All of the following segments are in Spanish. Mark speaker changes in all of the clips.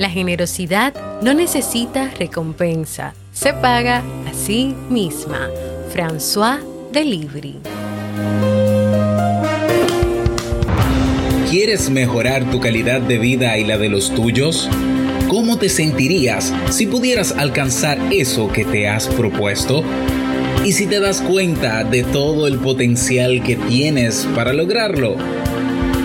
Speaker 1: La generosidad no necesita recompensa, se paga a sí misma. François Delibri.
Speaker 2: ¿Quieres mejorar tu calidad de vida y la de los tuyos? ¿Cómo te sentirías si pudieras alcanzar eso que te has propuesto? ¿Y si te das cuenta de todo el potencial que tienes para lograrlo?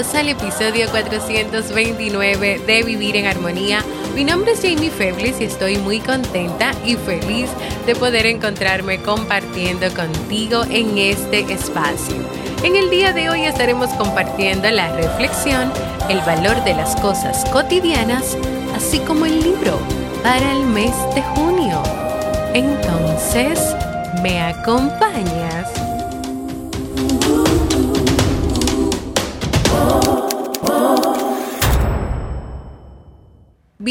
Speaker 1: Al episodio 429 de Vivir en Armonía. Mi nombre es Jamie Febles y estoy muy contenta y feliz de poder encontrarme compartiendo contigo en este espacio. En el día de hoy estaremos compartiendo la reflexión, el valor de las cosas cotidianas, así como el libro para el mes de junio. Entonces, ¿me acompañas?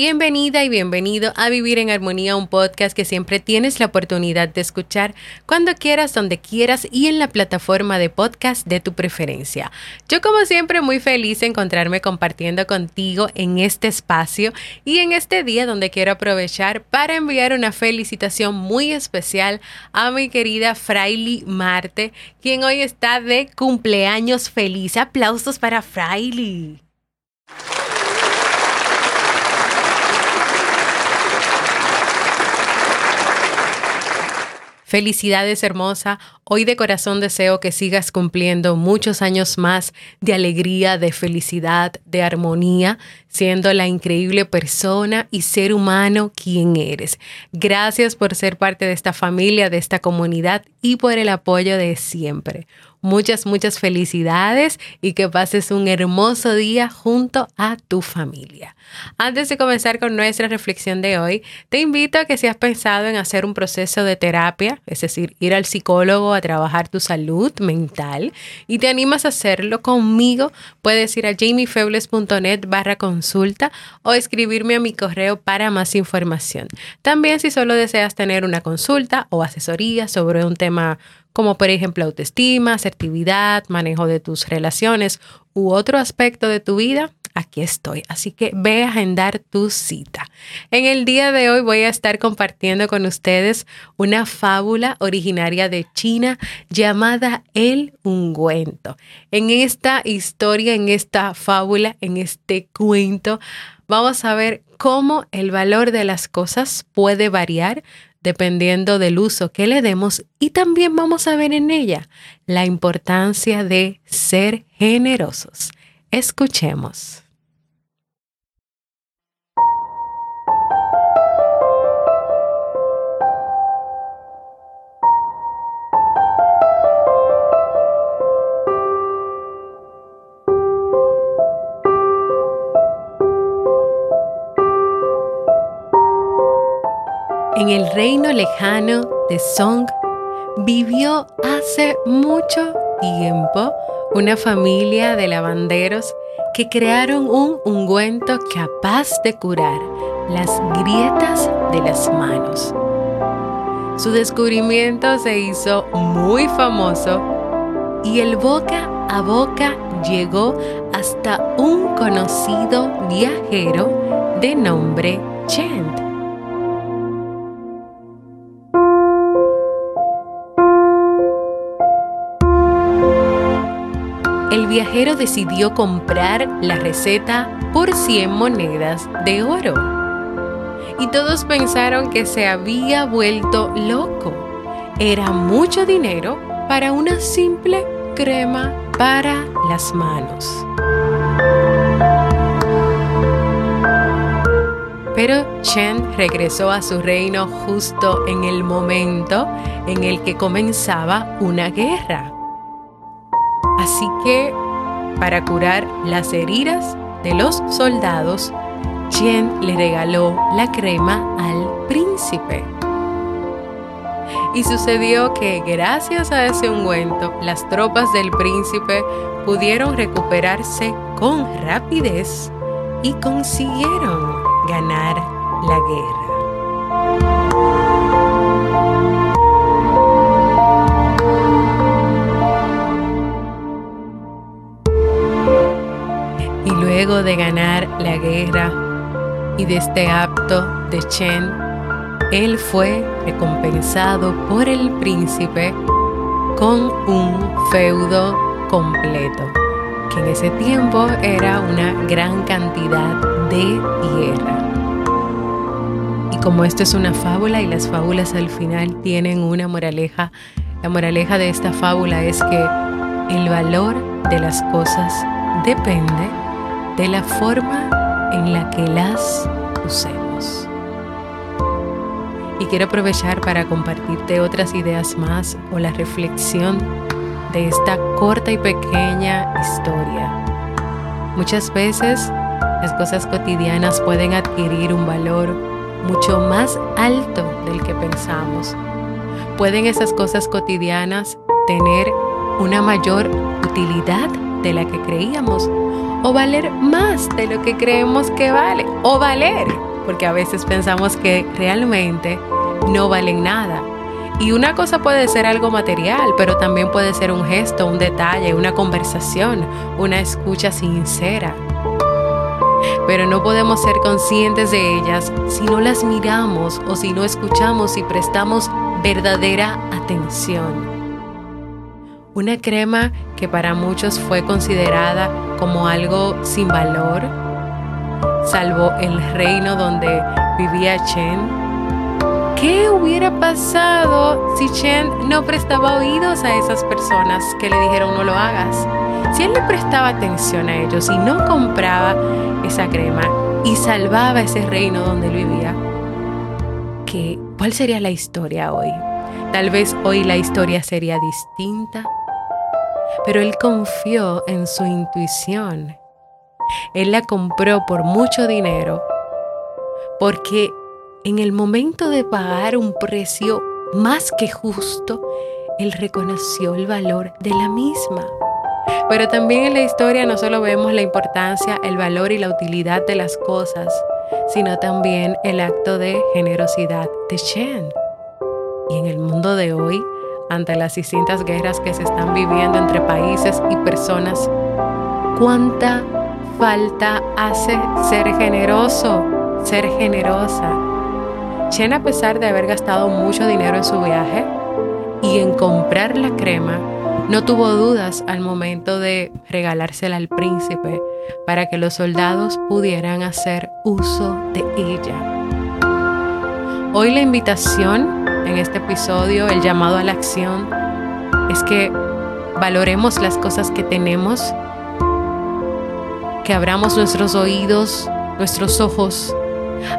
Speaker 1: Bienvenida y bienvenido a Vivir en Armonía, un podcast que siempre tienes la oportunidad de escuchar cuando quieras, donde quieras y en la plataforma de podcast de tu preferencia. Yo como siempre muy feliz de encontrarme compartiendo contigo en este espacio y en este día donde quiero aprovechar para enviar una felicitación muy especial a mi querida Fraili Marte, quien hoy está de cumpleaños feliz. Aplausos para Fraili. Felicidades hermosa, hoy de corazón deseo que sigas cumpliendo muchos años más de alegría, de felicidad, de armonía, siendo la increíble persona y ser humano quien eres. Gracias por ser parte de esta familia, de esta comunidad y por el apoyo de siempre. Muchas, muchas felicidades y que pases un hermoso día junto a tu familia. Antes de comenzar con nuestra reflexión de hoy, te invito a que si has pensado en hacer un proceso de terapia, es decir, ir al psicólogo a trabajar tu salud mental y te animas a hacerlo conmigo, puedes ir a jamiefebles.net barra consulta o escribirme a mi correo para más información. También si solo deseas tener una consulta o asesoría sobre un tema como por ejemplo autoestima, asertividad, manejo de tus relaciones u otro aspecto de tu vida, aquí estoy. Así que ve a agendar tu cita. En el día de hoy voy a estar compartiendo con ustedes una fábula originaria de China llamada El ungüento. En esta historia, en esta fábula, en este cuento, vamos a ver cómo el valor de las cosas puede variar dependiendo del uso que le demos y también vamos a ver en ella la importancia de ser generosos. Escuchemos. En el reino lejano de Song vivió hace mucho tiempo una familia de lavanderos que crearon un ungüento capaz de curar las grietas de las manos. Su descubrimiento se hizo muy famoso y el boca a boca llegó hasta un conocido viajero de nombre Chent. Viajero decidió comprar la receta por 100 monedas de oro. y todos pensaron que se había vuelto loco. Era mucho dinero para una simple crema para las manos. Pero Chen regresó a su reino justo en el momento en el que comenzaba una guerra. Así que, para curar las heridas de los soldados, Chen le regaló la crema al príncipe. Y sucedió que gracias a ese ungüento, las tropas del príncipe pudieron recuperarse con rapidez y consiguieron ganar la guerra. Luego de ganar la guerra y de este acto de Chen, él fue recompensado por el príncipe con un feudo completo, que en ese tiempo era una gran cantidad de tierra. Y como esto es una fábula y las fábulas al final tienen una moraleja, la moraleja de esta fábula es que el valor de las cosas depende de la forma en la que las usemos. Y quiero aprovechar para compartirte otras ideas más o la reflexión de esta corta y pequeña historia. Muchas veces las cosas cotidianas pueden adquirir un valor mucho más alto del que pensamos. Pueden esas cosas cotidianas tener una mayor utilidad de la que creíamos o valer más de lo que creemos que vale o valer, porque a veces pensamos que realmente no valen nada. Y una cosa puede ser algo material, pero también puede ser un gesto, un detalle, una conversación, una escucha sincera pero no podemos ser conscientes de ellas si no las miramos o si no escuchamos y prestamos verdadera atención. Una crema que para muchos fue considerada como algo sin valor, salvo el reino donde vivía Chen. ¿Qué hubiera pasado si Chen no prestaba oídos a esas personas que le dijeron no lo hagas? Si él le prestaba atención a ellos y no compraba esa crema y salvaba ese reino donde vivía, ¿qué, ¿cuál sería la historia hoy? Tal vez hoy la historia sería distinta, pero él confió en su intuición. Él la compró por mucho dinero porque en el momento de pagar un precio más que justo, él reconoció el valor de la misma. Pero también en la historia no solo vemos la importancia, el valor y la utilidad de las cosas, sino también el acto de generosidad de Shen. Y en el mundo de hoy, ante las distintas guerras que se están viviendo entre países y personas, ¿cuánta falta hace ser generoso, ser generosa? Chen, a pesar de haber gastado mucho dinero en su viaje y en comprar la crema, no tuvo dudas al momento de regalársela al príncipe para que los soldados pudieran hacer uso de ella. Hoy la invitación en este episodio, el llamado a la acción, es que valoremos las cosas que tenemos, que abramos nuestros oídos, nuestros ojos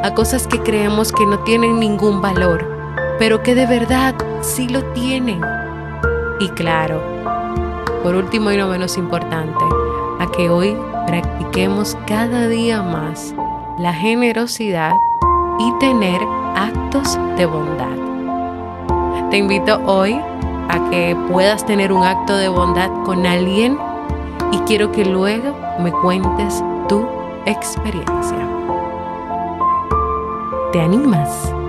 Speaker 1: a cosas que creemos que no tienen ningún valor, pero que de verdad sí lo tienen. Y claro, por último y no menos importante, a que hoy practiquemos cada día más la generosidad y tener actos de bondad. Te invito hoy a que puedas tener un acto de bondad con alguien y quiero que luego me cuentes tu experiencia. ¿Te animas?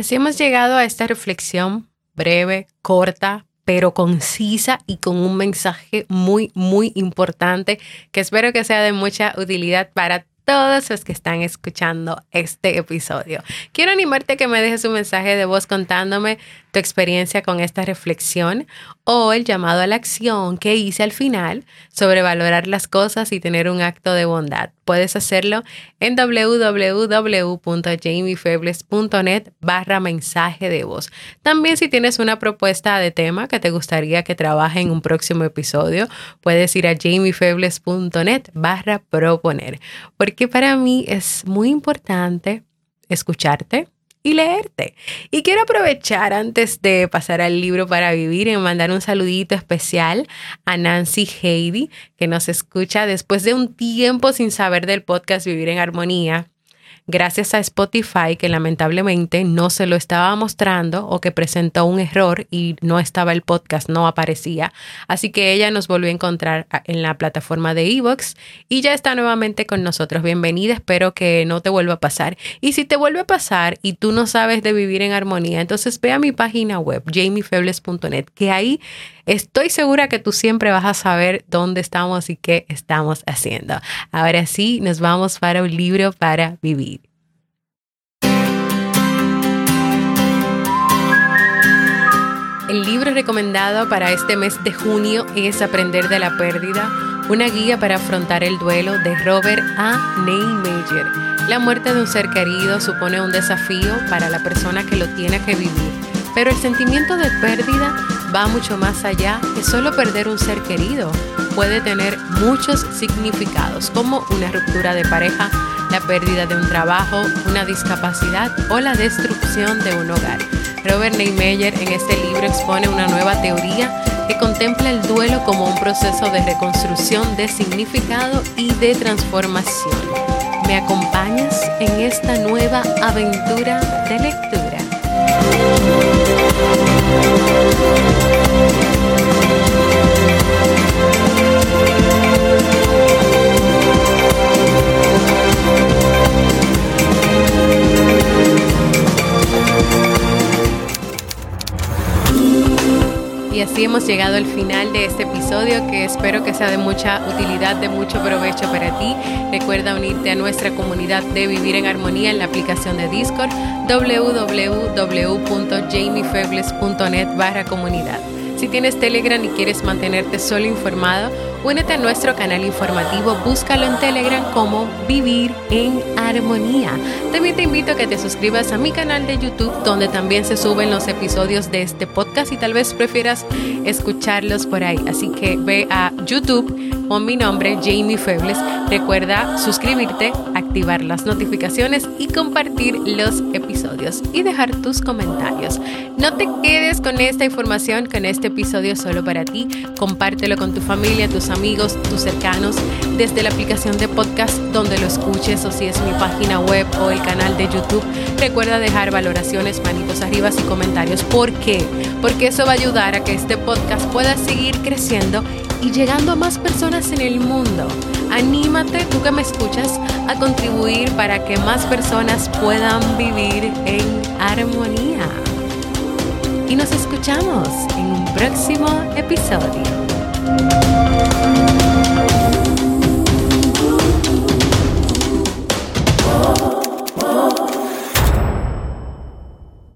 Speaker 1: Así hemos llegado a esta reflexión breve, corta, pero concisa y con un mensaje muy, muy importante que espero que sea de mucha utilidad para todos los que están escuchando este episodio. Quiero animarte a que me dejes un mensaje de voz contándome tu experiencia con esta reflexión o el llamado a la acción que hice al final sobre valorar las cosas y tener un acto de bondad. Puedes hacerlo en www.jamiefebles.net barra mensaje de voz. También si tienes una propuesta de tema que te gustaría que trabaje en un próximo episodio, puedes ir a jamiefebles.net barra proponer. Porque para mí es muy importante escucharte y leerte. Y quiero aprovechar antes de pasar al libro para vivir y mandar un saludito especial a Nancy Heidi, que nos escucha después de un tiempo sin saber del podcast Vivir en Armonía gracias a Spotify que lamentablemente no se lo estaba mostrando o que presentó un error y no estaba el podcast, no aparecía. Así que ella nos volvió a encontrar en la plataforma de Evox y ya está nuevamente con nosotros. Bienvenida, espero que no te vuelva a pasar. Y si te vuelve a pasar y tú no sabes de vivir en armonía, entonces ve a mi página web, jamiefebles.net, que ahí Estoy segura que tú siempre vas a saber dónde estamos y qué estamos haciendo. Ahora sí, nos vamos para un libro para vivir. El libro recomendado para este mes de junio es Aprender de la Pérdida, una guía para afrontar el duelo de Robert A. Neymeyer. La muerte de un ser querido supone un desafío para la persona que lo tiene que vivir, pero el sentimiento de pérdida va mucho más allá que solo perder un ser querido. Puede tener muchos significados, como una ruptura de pareja, la pérdida de un trabajo, una discapacidad o la destrucción de un hogar. Robert Neymeyer en este libro expone una nueva teoría que contempla el duelo como un proceso de reconstrucción de significado y de transformación. ¿Me acompañas en esta nueva aventura de lectura? Llegado al final de este episodio que espero que sea de mucha utilidad, de mucho provecho para ti. Recuerda unirte a nuestra comunidad de Vivir en Armonía en la aplicación de Discord www.jamiefebles.net barra comunidad. Si tienes Telegram y quieres mantenerte solo informado, únete a nuestro canal informativo, búscalo en Telegram como Vivir en Armonía. También te invito a que te suscribas a mi canal de YouTube, donde también se suben los episodios de este podcast y tal vez prefieras escucharlos por ahí. Así que ve a YouTube con mi nombre, Jamie Febles. Recuerda suscribirte, activar las notificaciones y compartir los episodios y dejar tus comentarios. No te quedes con esta información, con este episodio solo para ti. Compártelo con tu familia, tus amigos, tus cercanos, desde la aplicación de podcast donde lo escuches o si es mi página web o el canal de YouTube. Recuerda dejar valoraciones, manitos arriba y comentarios. ¿Por qué? Porque eso va a ayudar a que este podcast pueda seguir creciendo y llegando a más personas en el mundo. Anímate, tú que me escuchas, a contribuir para que más personas puedan vivir en armonía. Y nos escuchamos en un próximo episodio.